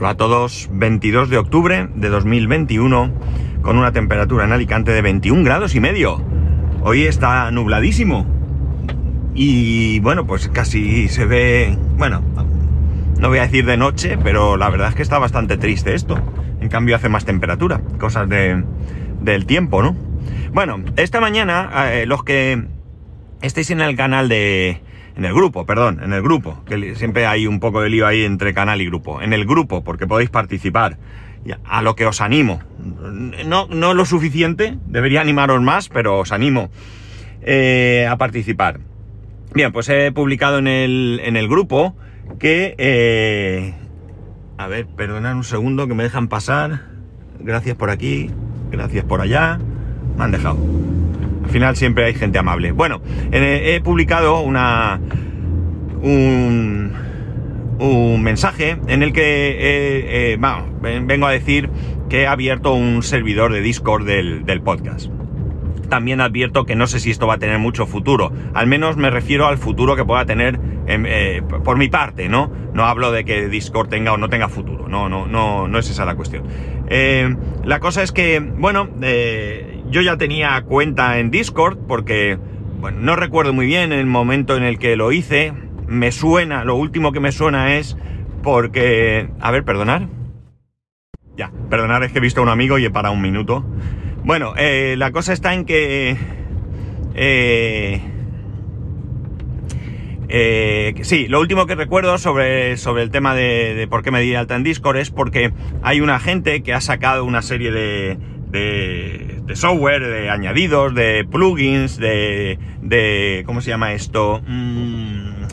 Hola a todos, 22 de octubre de 2021 con una temperatura en Alicante de 21 grados y medio. Hoy está nubladísimo y bueno, pues casi se ve, bueno, no voy a decir de noche, pero la verdad es que está bastante triste esto. En cambio hace más temperatura, cosas de, del tiempo, ¿no? Bueno, esta mañana eh, los que estéis en el canal de, en el grupo, perdón, en el grupo, que siempre hay un poco de lío ahí entre canal y grupo. En el grupo, porque podéis participar. A lo que os animo. No, no lo suficiente, debería animaros más, pero os animo eh, a participar. Bien, pues he publicado en el, en el grupo que... Eh, a ver, perdonad un segundo que me dejan pasar. Gracias por aquí, gracias por allá. Me han dejado. Al final siempre hay gente amable. Bueno, he publicado una un, un mensaje en el que eh, eh, vengo a decir que he abierto un servidor de Discord del, podcast. También advierto que no sé si esto va a tener mucho futuro. Al menos me refiero al futuro que pueda tener eh, por mi parte, ¿no? No hablo de que Discord tenga o no tenga futuro. No, no, no, no es esa la cuestión. la cosa es que, bueno, yo ya tenía cuenta en Discord porque, bueno, no recuerdo muy bien el momento en el que lo hice. Me suena, lo último que me suena es porque... A ver, perdonar. Ya, perdonar es que he visto a un amigo y he parado un minuto. Bueno, eh, la cosa está en que... Eh, eh, sí, lo último que recuerdo sobre, sobre el tema de, por qué me di alta en Discord es porque hay una gente que ha sacado una serie de, de, software, de añadidos, de plugins, de, de ¿cómo se llama esto? Mm,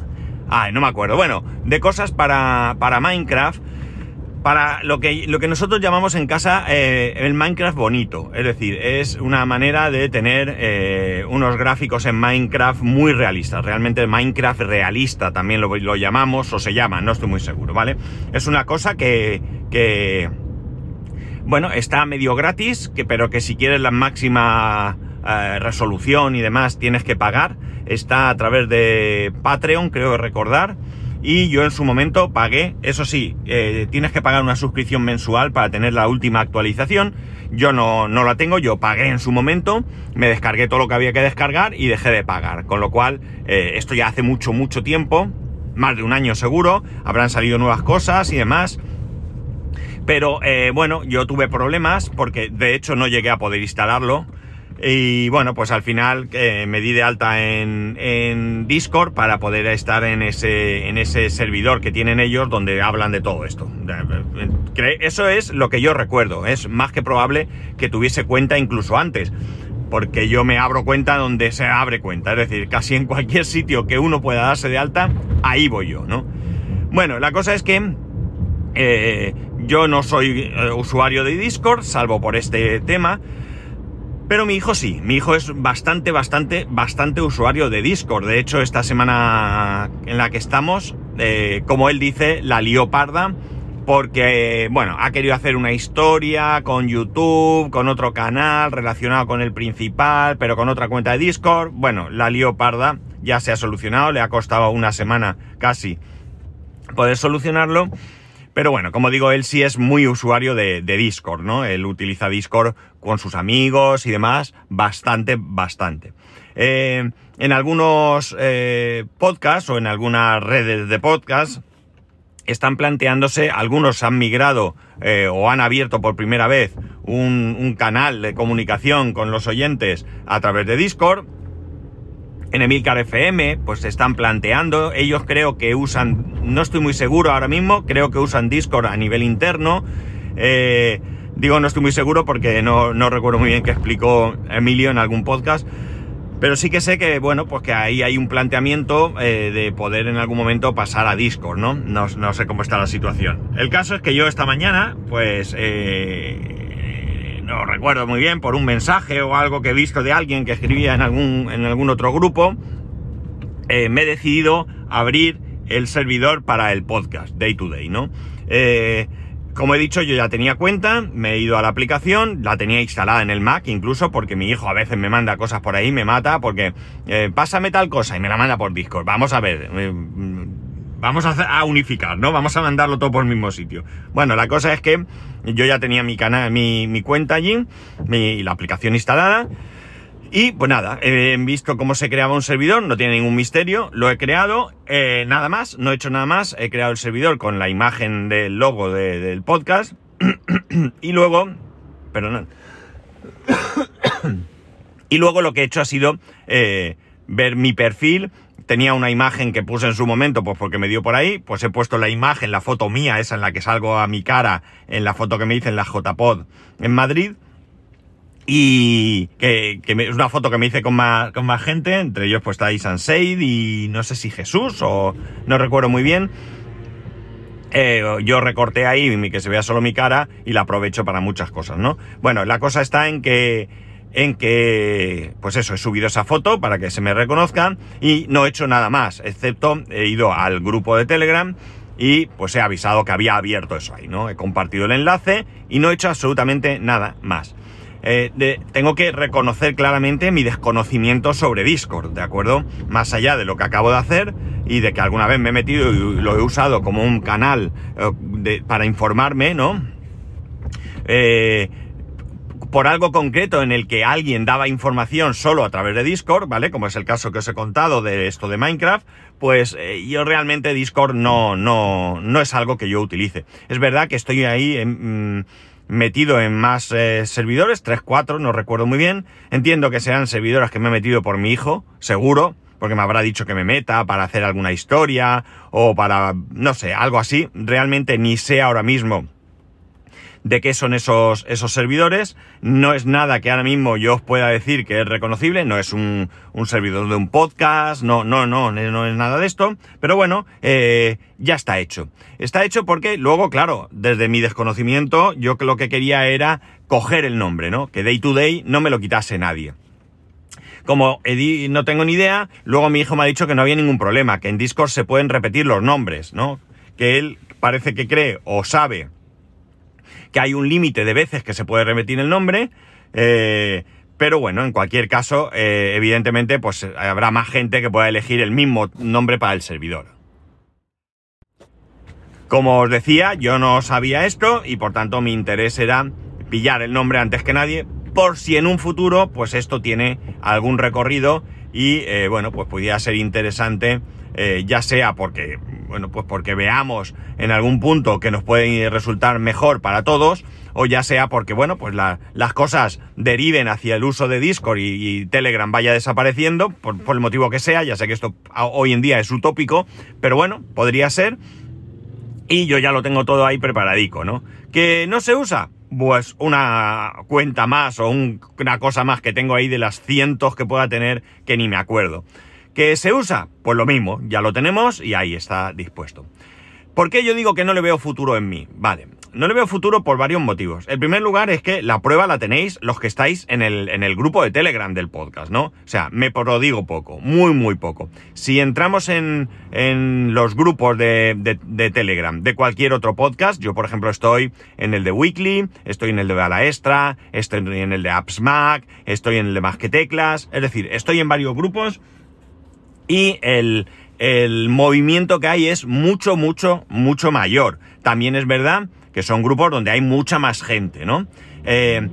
ah, no me acuerdo. Bueno, de cosas para, para Minecraft, para lo que, lo que nosotros llamamos en casa eh, el Minecraft bonito. Es decir, es una manera de tener eh, unos gráficos en Minecraft muy realistas. Realmente Minecraft realista también lo, lo llamamos o se llama, no estoy muy seguro, ¿vale? Es una cosa que, que bueno, está medio gratis, que, pero que si quieres la máxima eh, resolución y demás tienes que pagar. Está a través de Patreon, creo recordar. Y yo en su momento pagué, eso sí, eh, tienes que pagar una suscripción mensual para tener la última actualización. Yo no, no la tengo, yo pagué en su momento, me descargué todo lo que había que descargar y dejé de pagar. Con lo cual, eh, esto ya hace mucho, mucho tiempo, más de un año seguro, habrán salido nuevas cosas y demás. Pero eh, bueno, yo tuve problemas porque de hecho no llegué a poder instalarlo. Y bueno, pues al final eh, me di de alta en, Discord para poder estar en ese, en ese servidor que tienen ellos donde hablan de todo esto. Eso es lo que yo recuerdo. Es más que probable que tuviese cuenta incluso antes. Porque yo me abro cuenta donde se abre cuenta. Es decir, casi en cualquier sitio que uno pueda darse de alta, ahí voy yo, ¿no? Bueno, la cosa es que eh, yo no soy eh, usuario de Discord, salvo por este tema. Pero mi hijo sí, mi hijo es bastante, bastante, bastante usuario de Discord. De hecho, esta semana en la que estamos, eh, como él dice, la lió parda. Porque, bueno, ha querido hacer una historia con YouTube, con otro canal relacionado con el principal, pero con otra cuenta de Discord. Bueno, la lió parda, ya se ha solucionado, le ha costado una semana casi poder solucionarlo. Pero bueno, como digo, él sí es muy usuario de, Discord, ¿no? Él utiliza Discord con sus amigos y demás, bastante, bastante. Eh, en algunos eh, podcasts o en algunas redes de podcast están planteándose, algunos han migrado eh, o han abierto por primera vez un canal de comunicación con los oyentes a través de Discord en Emilcar FM, pues se están planteando. Ellos creo que usan, no estoy muy seguro ahora mismo, creo que usan Discord a nivel interno. Eh, digo no estoy muy seguro porque no, recuerdo muy bien qué explicó Emilio en algún podcast. Pero sí que sé que, bueno, pues que ahí hay un planteamiento eh, de poder en algún momento pasar a Discord, ¿no? ¿no? ¿no? sé cómo está la situación. El caso es que yo esta mañana, pues, eh, no recuerdo muy bien, por un mensaje o algo que he visto de alguien que escribía en algún, en algún otro grupo, eh, me he decidido abrir el servidor para el podcast, Day to Day, ¿no? Eh, como he dicho, yo ya tenía cuenta, me he ido a la aplicación, la tenía instalada en el Mac incluso, porque mi hijo a veces me manda cosas por ahí, me mata, porque eh, pásame tal cosa y me la manda por Discord. Vamos a ver, vamos a, unificar, ¿no? Vamos a mandarlo todo por el mismo sitio. Bueno, la cosa es que yo ya tenía mi canal, mi, cuenta allí, mi, la aplicación instalada. Y pues nada, he visto cómo se creaba un servidor, no tiene ningún misterio, lo he creado, eh, nada más, no he hecho nada más, he creado el servidor con la imagen del logo del podcast y luego, perdón, y luego lo que he hecho ha sido eh, ver mi perfil, tenía una imagen que puse en su momento, pues porque me dio por ahí, pues he puesto la imagen, la foto mía, esa en la que salgo a mi cara, en la foto que me hice en la JPod en Madrid, y que, es una foto que me hice con más, con más gente, entre ellos pues está ahí Sanseid y no sé si Jesús o no recuerdo muy bien. Eh, yo recorté ahí que se vea solo mi cara y la aprovecho para muchas cosas, ¿no? Bueno, la cosa está en que en que, pues eso, he subido esa foto para que se me reconozcan y no he hecho nada más, excepto he ido al grupo de Telegram y pues he avisado que había abierto eso ahí, ¿no? He compartido el enlace y no he hecho absolutamente nada más. Eh, tengo que reconocer claramente mi desconocimiento sobre Discord, ¿de acuerdo? Más allá de lo que acabo de hacer y de que alguna vez me he metido y lo he usado como un canal eh, para informarme, ¿no? Eh, por algo concreto en el que alguien daba información solo a través de Discord, ¿vale? Como es el caso que os he contado de esto de Minecraft, pues yo realmente Discord no, no, no es algo que yo utilice. Es verdad que estoy ahí mm, metido en más eh, servidores, 3, 4, no recuerdo muy bien. Entiendo que sean servidores que me he metido por mi hijo, seguro, porque me habrá dicho que me meta para hacer alguna historia o para, no sé, algo así. Realmente ni sé ahora mismo de qué son esos, esos servidores. No es nada que ahora mismo yo os pueda decir que es reconocible, no es un, servidor de un podcast, no, no, no, no es nada de esto, pero bueno, eh, ya está hecho. Está hecho porque luego, claro, desde mi desconocimiento, yo lo que quería era coger el nombre, ¿no? Que Day to Day no me lo quitase nadie. Como no tengo ni idea, luego mi hijo me ha dicho que no había ningún problema, que en Discord se pueden repetir los nombres, ¿no? Que él parece que cree o sabe que hay un límite de veces que se puede repetir el nombre, eh, pero bueno, en cualquier caso, eh, evidentemente, pues habrá más gente que pueda elegir el mismo nombre para el servidor. Como os decía, yo no sabía esto y por tanto mi interés era pillar el nombre antes que nadie, por si en un futuro, pues esto tiene algún recorrido y eh, bueno, pues pudiera ser interesante, ya sea porque bueno, pues porque veamos en algún punto que nos puede resultar mejor para todos, o ya sea porque, bueno, pues las cosas deriven hacia el uso de Discord y, Telegram vaya desapareciendo, por, el motivo que sea, ya sé que esto hoy en día es utópico, pero bueno, podría ser. Y yo ya lo tengo todo ahí preparadico, ¿no? ¿Que no se usa? Pues una cuenta más o una cosa más que tengo ahí de las cientos que pueda tener que ni me acuerdo. ¿Que se usa? Pues lo mismo, ya lo tenemos y ahí está dispuesto. ¿Por qué yo digo que no le veo futuro en mí? Vale, no le veo futuro por varios motivos. El primer lugar es que la prueba la tenéis los que estáis en el, en el grupo de Telegram del podcast, ¿no? O sea, me prodigo poco, muy, muy poco. Si entramos en, en los grupos de, de, Telegram de cualquier otro podcast, yo por ejemplo estoy en el de Weekly, estoy en el de Bala Extra, estoy en el de Apps Mac, estoy en el de Más que Teclas, es decir, estoy en varios grupos y el, movimiento que hay es mucho, mucho, mucho mayor. También es verdad que son grupos donde hay mucha más gente, ¿no? Eh,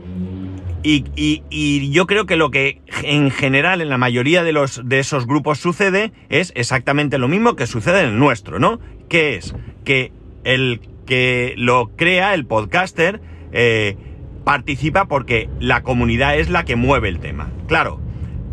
y, yo creo que lo que en general en la mayoría de, los, de esos grupos sucede es exactamente lo mismo que sucede en el nuestro, ¿no? Que es que el que lo crea, el podcaster, eh, participa porque la comunidad es la que mueve el tema. Claro,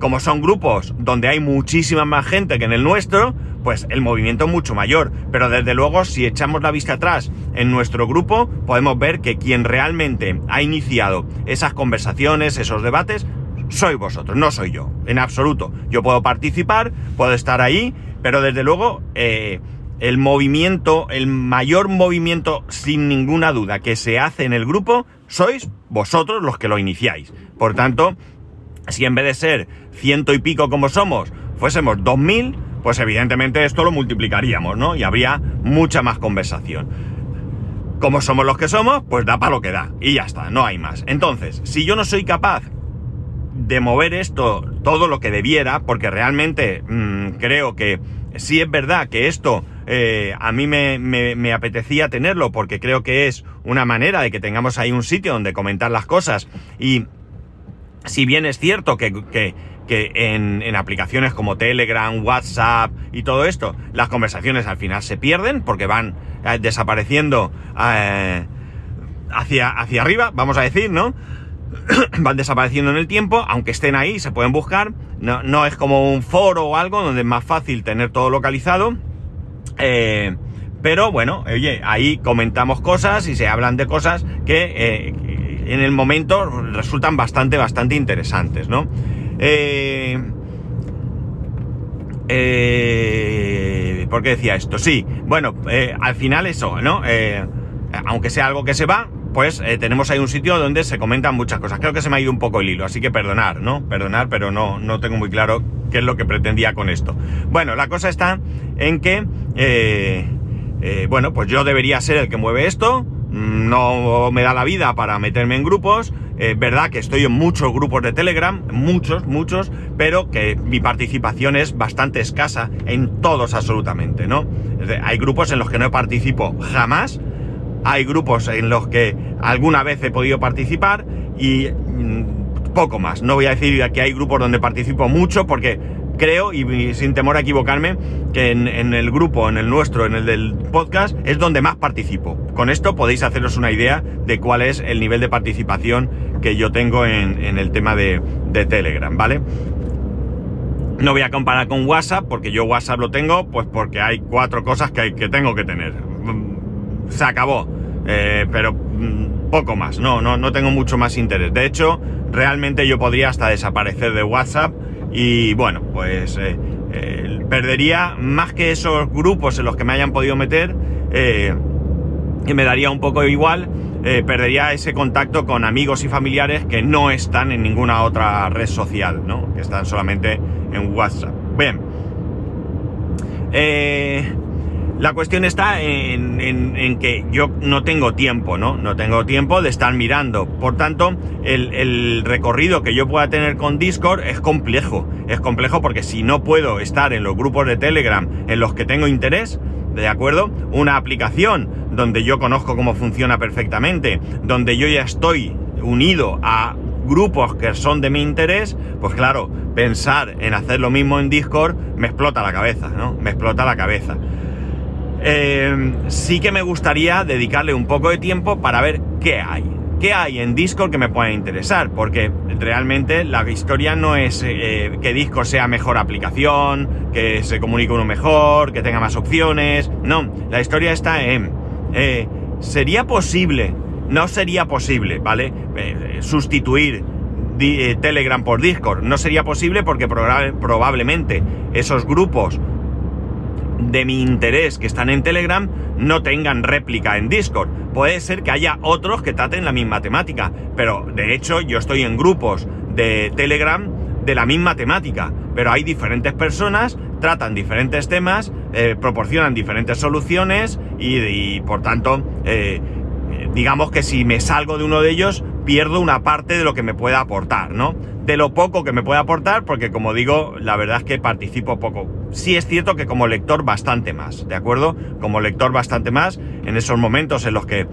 como son grupos donde hay muchísima más gente que en el nuestro, pues el movimiento es mucho mayor. Pero desde luego, si echamos la vista atrás en nuestro grupo, podemos ver que quien realmente ha iniciado esas conversaciones, esos debates, soy vosotros, no soy yo, en absoluto. Yo puedo participar, puedo estar ahí, pero desde luego eh, el movimiento, el mayor movimiento sin ninguna duda que se hace en el grupo, sois vosotros los que lo iniciáis. Por tanto, si en vez de ser ciento y pico como somos, fuésemos dos mil, pues evidentemente esto lo multiplicaríamos, ¿no? Y habría mucha más conversación. Como somos los que somos, pues da para lo que da. Y ya está, no hay más. Entonces, si yo no soy capaz de mover esto todo lo que debiera, porque realmente mm, creo que sí es verdad que esto eh, a mí me, apetecía tenerlo porque creo que es una manera de que tengamos ahí un sitio donde comentar las cosas y si bien es cierto que, que, en, aplicaciones como Telegram, WhatsApp y todo esto, las conversaciones al final se pierden porque van eh, desapareciendo eh, hacia, hacia arriba, vamos a decir, ¿no? van desapareciendo en el tiempo, aunque estén ahí, se pueden buscar. No, no, es como un foro o algo donde es más fácil tener todo localizado. Eh, pero bueno, oye, ahí comentamos cosas y se hablan de cosas que eh, en el momento resultan bastante, bastante interesantes, ¿no? Eh, ¿Por qué decía esto? Sí, bueno, al final eso, ¿no? aunque sea algo que se va, pues eh, tenemos ahí un sitio donde se comentan muchas cosas. Creo que se me ha ido un poco el hilo, así que perdonar, ¿no? Perdonar, pero no, no tengo muy claro qué es lo que pretendía con esto. Bueno, la cosa está en que, eh, eh, bueno, pues yo debería ser el que mueve esto, no me da la vida para meterme en grupos, es verdad que estoy en muchos grupos de Telegram, muchos, muchos, pero que mi participación es bastante escasa en todos absolutamente, ¿no? Hay grupos en los que no participo jamás, hay grupos en los que alguna vez he podido participar y mm, poco más. No voy a decir que hay grupos donde participo mucho porque creo, y sin temor a equivocarme, que en, el grupo, en el nuestro, en el del podcast, es donde más participo. Con esto podéis haceros una idea de cuál es el nivel de participación que yo tengo en, el tema de, Telegram, ¿vale? No voy a comparar con WhatsApp, porque yo WhatsApp lo tengo, pues porque hay cuatro cosas que, tengo que tener se acabó. Eh, pero mm, poco más, no, no, no tengo mucho más interés. De hecho, realmente yo podría hasta desaparecer de WhatsApp y bueno, pues eh, eh, perdería más que esos grupos en los que me hayan podido meter, que me daría un poco igual, perdería ese contacto con amigos y familiares que no están en ninguna otra red social, ¿no? Que están solamente en WhatsApp. Bien. Eh, la cuestión está en, que yo no tengo tiempo, ¿no? No tengo tiempo de estar mirando. Por tanto, el, recorrido que yo pueda tener con Discord es complejo. Es complejo porque si no puedo estar en los grupos de Telegram en los que tengo interés, ¿de acuerdo? Una aplicación donde yo conozco cómo funciona perfectamente, donde yo ya estoy unido a grupos que son de mi interés, pues claro, pensar en hacer lo mismo en Discord me explota la cabeza, ¿no? Me explota la cabeza. Eh, sí que me gustaría dedicarle un poco de tiempo para ver qué hay. ¿Qué hay en Discord que me pueda interesar? Porque realmente la historia no es eh, que Discord sea mejor aplicación, que se comunique uno mejor, que tenga más opciones. No, la historia está en... Eh, ¿Sería posible? No sería posible, ¿vale? sustituir Telegram por Discord. No sería posible porque probablemente esos grupos de mi interés que están en Telegram no tengan réplica en Discord. Puede ser que haya otros que traten la misma temática, pero de hecho yo estoy en grupos de Telegram de la misma temática, pero hay diferentes personas, tratan diferentes temas, eh, proporcionan diferentes soluciones y, por tanto, eh, digamos que si me salgo de uno de ellos, pierdo una parte de lo que me pueda aportar, ¿no? De lo poco que me puede aportar, porque como digo, la verdad es que participo poco. Sí es cierto que como lector bastante más, ¿de acuerdo? Como lector bastante más, en esos momentos en los que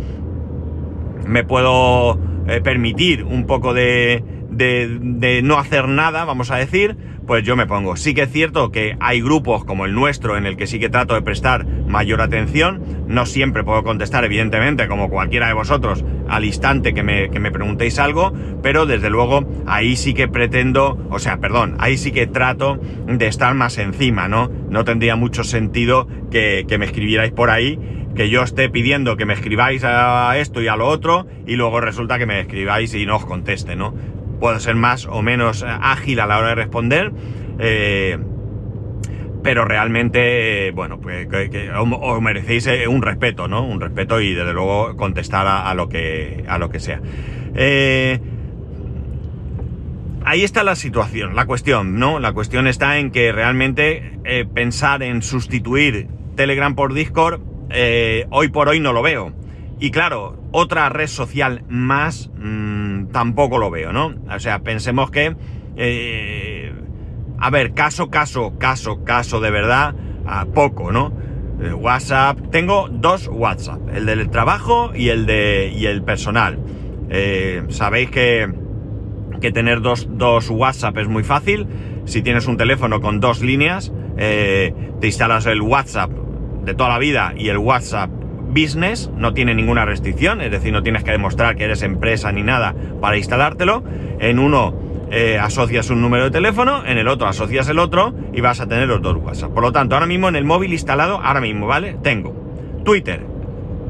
me puedo eh, permitir un poco de, de, no hacer nada, vamos a decir, pues yo me pongo. Sí que es cierto que hay grupos como el nuestro en el que sí que trato de prestar mayor atención. No siempre puedo contestar, evidentemente, como cualquiera de vosotros, al instante que me, que me preguntéis algo, pero desde luego ahí sí que pretendo, o sea, perdón, ahí sí que trato de estar más encima, ¿no? No tendría mucho sentido que, que me escribierais por ahí que yo esté pidiendo que me escribáis a esto y a lo otro y luego resulta que me escribáis y no os conteste, ¿no? puedo ser más o menos ágil a la hora de responder. Eh, pero realmente, bueno, pues os merecéis eh, un respeto, ¿no? Un respeto y desde luego contestar a, lo, que, a lo que sea. Eh, ahí está la situación, la cuestión, ¿no? La cuestión está en que realmente pensar en sustituir Telegram por Discord, hoy por hoy no lo veo. Y claro, otra red social más mm, tampoco lo veo, ¿no? O sea, pensemos que... A ver, caso, caso, caso, caso de verdad, a poco, ¿no? eh, WhatsApp. Tengo dos WhatsApp, el del trabajo y el de y el personal. Eh, sabéis que, que tener dos, dos, WhatsApp es muy fácil. Si tienes un teléfono con dos líneas, eh, te instalas el WhatsApp de toda la vida y el WhatsApp Business, no tiene ninguna restricción, es decir, no tienes que demostrar que eres empresa ni nada para instalártelo. En uno eh, asocias un número de teléfono, en el otro asocias el otro y vas a tener los dos WhatsApp. Por lo tanto, ahora mismo en el móvil instalado, ahora mismo, ¿vale? Tengo Twitter.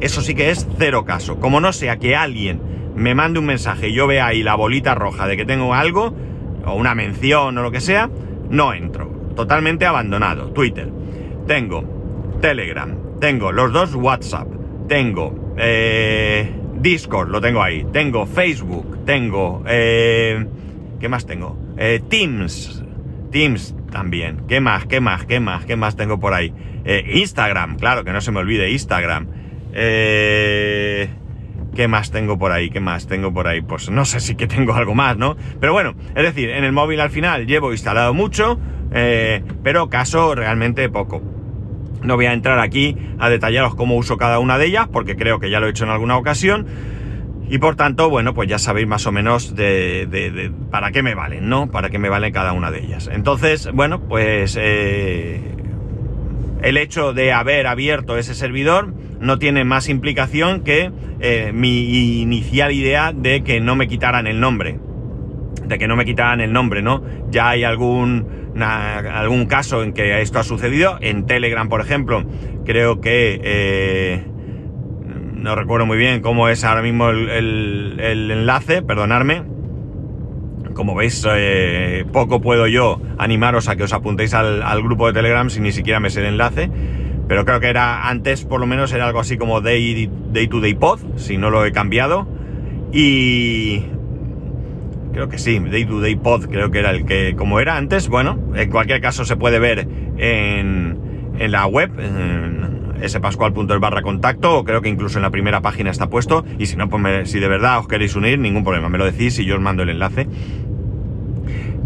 Eso sí que es cero caso. Como no sea que alguien me mande un mensaje y yo vea ahí la bolita roja de que tengo algo, o una mención o lo que sea, no entro. Totalmente abandonado. Twitter. Tengo Telegram. Tengo los dos WhatsApp. Tengo eh, Discord, lo tengo ahí. Tengo Facebook. Tengo... Eh, ¿Qué más tengo? Eh, Teams. Teams también. ¿Qué más? ¿Qué más? ¿Qué más? ¿Qué más tengo por ahí? Eh, Instagram, claro, que no se me olvide Instagram. Eh, ¿Qué más tengo por ahí? ¿Qué más tengo por ahí? Pues no sé si que tengo algo más, ¿no? Pero bueno, es decir, en el móvil al final llevo instalado mucho, pero caso realmente poco. No voy a entrar aquí a detallaros cómo uso cada una de ellas, porque creo que ya lo he hecho en alguna ocasión. Y por tanto, bueno, pues ya sabéis más o menos de, para qué me valen, ¿no? Para qué me valen cada una de ellas. Entonces, bueno, pues eh, el hecho de haber abierto ese servidor no tiene más implicación que eh, mi inicial idea de que no me quitaran el nombre. De que no me quitaran el nombre, ¿no? Ya hay algún, algún caso en que esto ha sucedido. En Telegram, por ejemplo, creo que... Eh, no recuerdo muy bien cómo es ahora mismo el, enlace, perdonadme. Como veis, eh, poco puedo yo animaros a que os apuntéis al, grupo de Telegram si ni siquiera me sé el enlace. Pero creo que era antes, por lo menos, era algo así como Day, day to Day Pod, si no lo he cambiado. Y creo que sí, Day to Day Pod, creo que era el que, como era antes, bueno, en cualquier caso se puede ver en, en la web, spascual.es barra contacto, o creo que incluso en la primera página está puesto, y si no, pues si de verdad os queréis unir, ningún problema, me lo decís y yo os mando el enlace.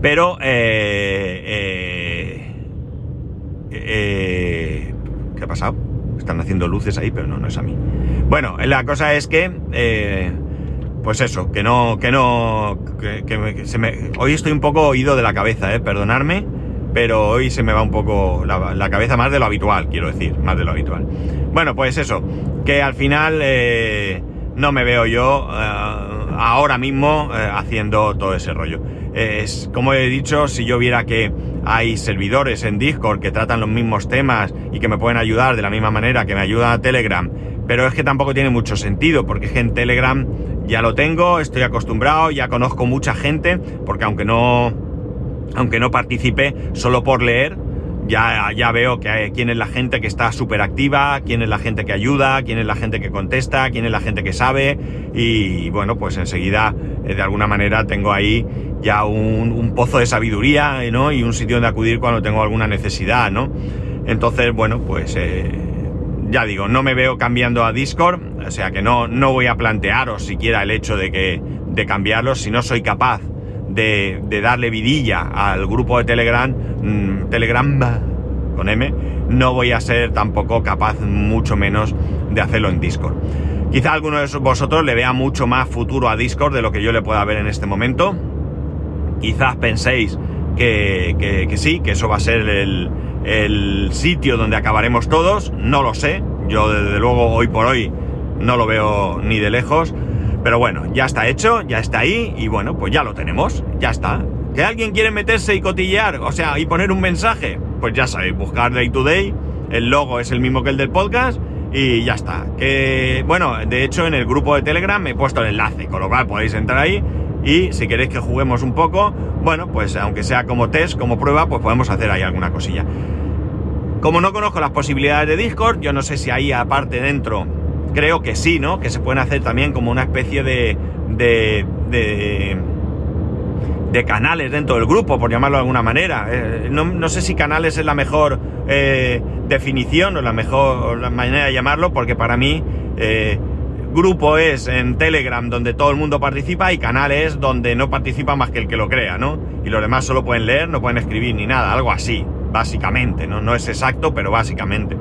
Pero, eh, eh, eh, ¿qué ha pasado? Están haciendo luces ahí, pero no, no es a mí. Bueno, la cosa es que, pues eso, que no, que no, que, se me, hoy estoy un poco oído de la cabeza, eh, perdonarme pero hoy se me va un poco la, cabeza más de lo habitual, quiero decir, más de lo habitual. Bueno, pues eso, que al final eh, no me veo yo eh, ahora mismo eh, haciendo todo ese rollo. Es, como he dicho, si yo viera que hay servidores en Discord que tratan los mismos temas y que me pueden ayudar de la misma manera que me ayuda a Telegram, pero es que tampoco tiene mucho sentido, porque es que en Telegram ya lo tengo, estoy acostumbrado, ya conozco mucha gente, porque aunque no aunque no participe solo por leer, ya, ya veo que hay, quién es la gente que está súper activa, quién es la gente que ayuda, quién es la gente que contesta, quién es la gente que sabe y bueno, pues enseguida eh, de alguna manera tengo ahí ya un, pozo de sabiduría ¿no? y un sitio donde acudir cuando tengo alguna necesidad, ¿no? Entonces, bueno, pues eh, ya digo, no me veo cambiando a Discord, o sea que no, no voy a plantearos siquiera el hecho de que de cambiarlo si no soy capaz de, darle vidilla al grupo de Telegram, mm, Telegram con M, no voy a ser tampoco capaz, mucho menos, de hacerlo en Discord. Quizá alguno de vosotros le vea mucho más futuro a Discord de lo que yo le pueda ver en este momento. Quizás penséis que, sí, que eso va a ser el, el sitio donde acabaremos todos. No lo sé. Yo desde luego hoy por hoy no lo veo ni de lejos. Pero bueno, ya está hecho, ya está ahí y bueno, pues ya lo tenemos, ya está. ¿Que alguien quiere meterse y cotillear, o sea, y poner un mensaje? Pues ya sabéis, buscar Day to Day, el logo es el mismo que el del podcast y ya está. Que bueno, de hecho en el grupo de Telegram he puesto el enlace, con lo cual podéis entrar ahí y si queréis que juguemos un poco, bueno, pues aunque sea como test, como prueba, pues podemos hacer ahí alguna cosilla. Como no conozco las posibilidades de Discord, yo no sé si ahí aparte dentro creo que sí, ¿no? Que se pueden hacer también como una especie de, de, de, canales dentro del grupo, por llamarlo de alguna manera. Eh, no, sé si canales es la mejor eh, definición o la mejor la manera de llamarlo, porque para mí eh, grupo es en Telegram donde todo el mundo participa y canales donde no participa más que el que lo crea, ¿no? Y los demás solo pueden leer, no pueden escribir ni nada, algo así, básicamente, ¿no? No es exacto, pero básicamente.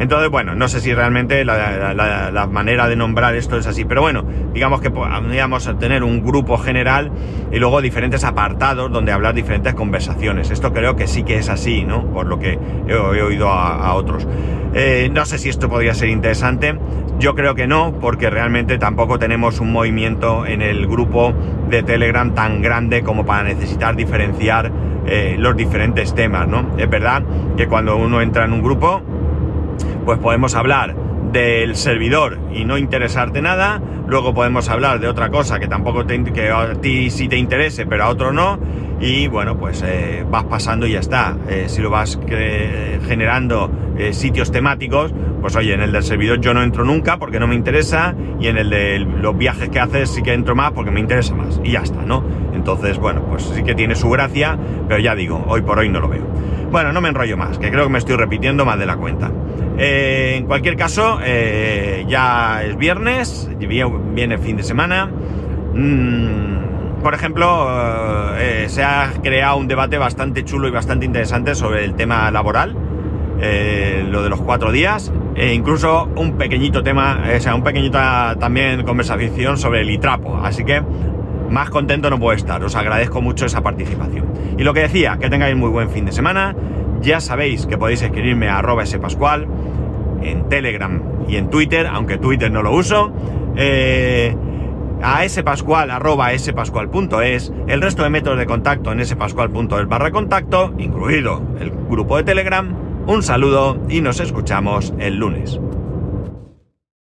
Entonces, bueno, no sé si realmente la, manera de nombrar esto es así, pero bueno, digamos que podríamos tener un grupo general y luego diferentes apartados donde hablar diferentes conversaciones. Esto creo que sí que es así, ¿no? Por lo que he, oído a, otros. Eh, no sé si esto podría ser interesante. Yo creo que no, porque realmente tampoco tenemos un movimiento en el grupo de Telegram tan grande como para necesitar diferenciar eh, los diferentes temas, ¿no? Es verdad que cuando uno entra en un grupo, pues podemos hablar del servidor y no interesarte nada, luego podemos hablar de otra cosa que tampoco te, que a ti sí te interese, pero a otro no, y bueno, pues eh, vas pasando y ya está. Eh, si lo vas generando eh, sitios temáticos, pues oye, en el del servidor yo no entro nunca porque no me interesa, y en el de los viajes que haces sí que entro más porque me interesa más, y ya está, ¿no? Entonces, bueno, pues sí que tiene su gracia, pero ya digo, hoy por hoy no lo veo. Bueno, no me enrollo más, que creo que me estoy repitiendo más de la cuenta. Eh, en cualquier caso, eh, ya es viernes, viene fin de semana. Mm, por ejemplo, eh, se ha creado un debate bastante chulo y bastante interesante sobre el tema laboral, lo de los cuatro días, e incluso un pequeñito tema, o sea, un pequeñito también conversación sobre el itrapo. Así que más contento no puedo estar. Os agradezco mucho esa participación. Y lo que decía, que tengáis muy buen fin de semana. Ya sabéis que podéis escribirme a arroba spascual en Telegram y en Twitter, aunque Twitter no lo uso. Eh, a spascual arroba spascual.es, el resto de métodos de contacto en spascual.es barra contacto, incluido el grupo de Telegram. Un saludo y nos escuchamos el lunes.